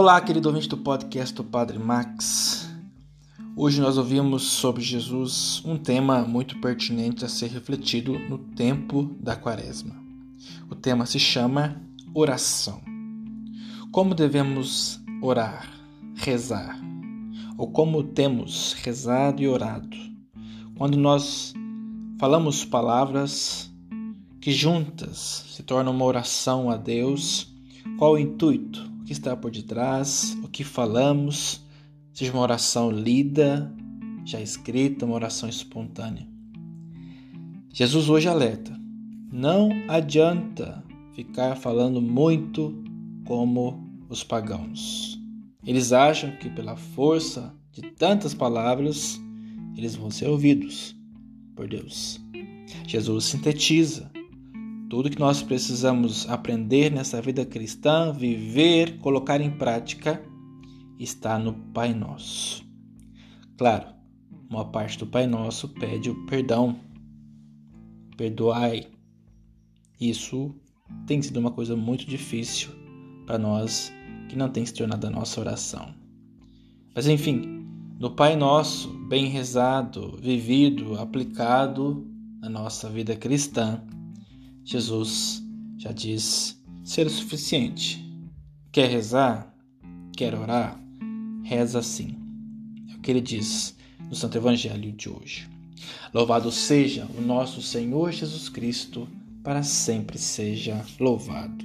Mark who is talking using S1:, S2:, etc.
S1: Olá, querido ouvinte do podcast do Padre Max. Hoje nós ouvimos sobre Jesus um tema muito pertinente a ser refletido no tempo da Quaresma. O tema se chama oração. Como devemos orar, rezar? Ou como temos rezado e orado? Quando nós falamos palavras que juntas se tornam uma oração a Deus, qual o intuito? Que está por detrás? O que falamos? Seja uma oração lida, já escrita, uma oração espontânea. Jesus hoje alerta: não adianta ficar falando muito como os pagãos. Eles acham que pela força de tantas palavras eles vão ser ouvidos por Deus. Jesus sintetiza tudo que nós precisamos aprender nessa vida cristã, viver, colocar em prática, está no Pai Nosso. Claro, uma parte do Pai Nosso pede o perdão. Perdoai. Isso tem sido uma coisa muito difícil para nós que não tem se tornado a nossa oração. Mas enfim, no Pai Nosso, bem rezado, vivido, aplicado na nossa vida cristã, Jesus já diz ser o suficiente. Quer rezar? Quer orar? Reza assim. É o que ele diz no Santo Evangelho de hoje. Louvado seja o nosso Senhor Jesus Cristo, para sempre seja louvado.